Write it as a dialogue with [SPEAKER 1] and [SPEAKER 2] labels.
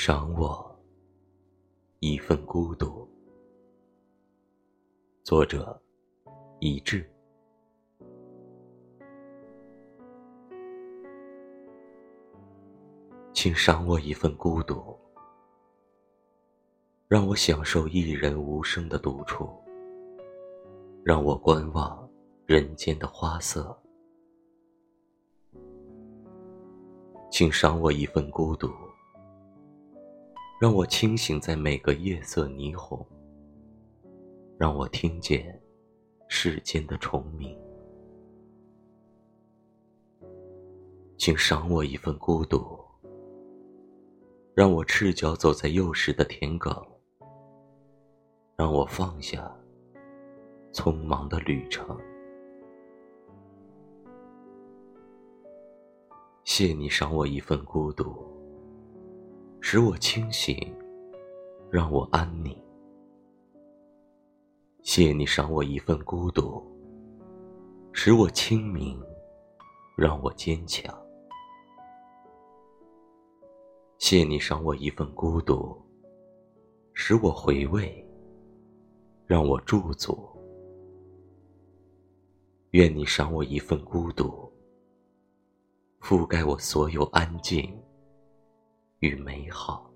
[SPEAKER 1] 赏我一份孤独。作者：一志。请赏我一份孤独，让我享受一人无声的独处，让我观望人间的花色。请赏我一份孤独。让我清醒在每个夜色霓虹，让我听见世间的虫鸣。请赏我一份孤独，让我赤脚走在幼时的田埂，让我放下匆忙的旅程。谢你赏我一份孤独。使我清醒，让我安宁。谢你赏我一份孤独，使我清明，让我坚强。谢你赏我一份孤独，使我回味，让我驻足。愿你赏我一份孤独，覆盖我所有安静。与美好。